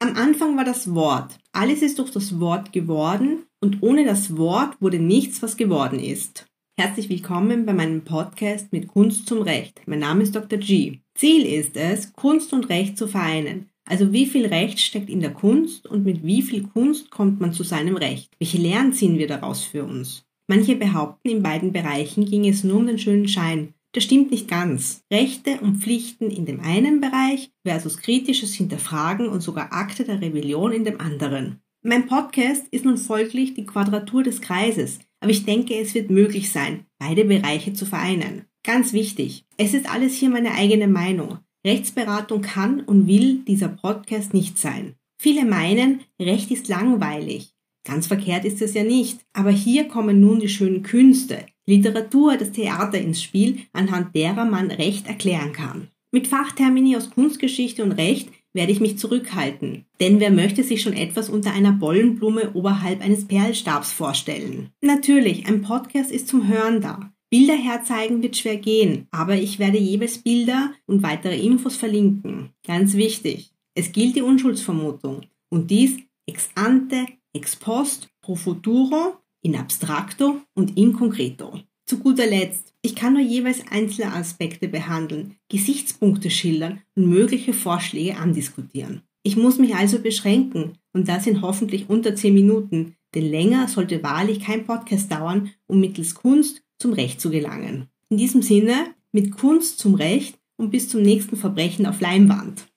Am Anfang war das Wort. Alles ist durch das Wort geworden und ohne das Wort wurde nichts, was geworden ist. Herzlich willkommen bei meinem Podcast mit Kunst zum Recht. Mein Name ist Dr. G. Ziel ist es, Kunst und Recht zu vereinen. Also wie viel Recht steckt in der Kunst und mit wie viel Kunst kommt man zu seinem Recht? Welche Lehren ziehen wir daraus für uns? Manche behaupten, in beiden Bereichen ging es nur um den schönen Schein. Das stimmt nicht ganz. Rechte und Pflichten in dem einen Bereich versus kritisches Hinterfragen und sogar Akte der Rebellion in dem anderen. Mein Podcast ist nun folglich die Quadratur des Kreises, aber ich denke, es wird möglich sein, beide Bereiche zu vereinen. Ganz wichtig, es ist alles hier meine eigene Meinung. Rechtsberatung kann und will dieser Podcast nicht sein. Viele meinen, Recht ist langweilig. Ganz verkehrt ist es ja nicht. Aber hier kommen nun die schönen Künste, Literatur, das Theater ins Spiel, anhand derer man Recht erklären kann. Mit Fachtermini aus Kunstgeschichte und Recht werde ich mich zurückhalten. Denn wer möchte sich schon etwas unter einer Bollenblume oberhalb eines Perlstabs vorstellen? Natürlich, ein Podcast ist zum Hören da. Bilder herzeigen wird schwer gehen, aber ich werde jeweils Bilder und weitere Infos verlinken. Ganz wichtig. Es gilt die Unschuldsvermutung. Und dies ex ante, ex post, pro futuro, in abstracto und in concreto. Zu guter Letzt, ich kann nur jeweils einzelne Aspekte behandeln, Gesichtspunkte schildern und mögliche Vorschläge andiskutieren. Ich muss mich also beschränken und das in hoffentlich unter 10 Minuten, denn länger sollte wahrlich kein Podcast dauern, um mittels Kunst zum Recht zu gelangen. In diesem Sinne, mit Kunst zum Recht und bis zum nächsten Verbrechen auf Leinwand.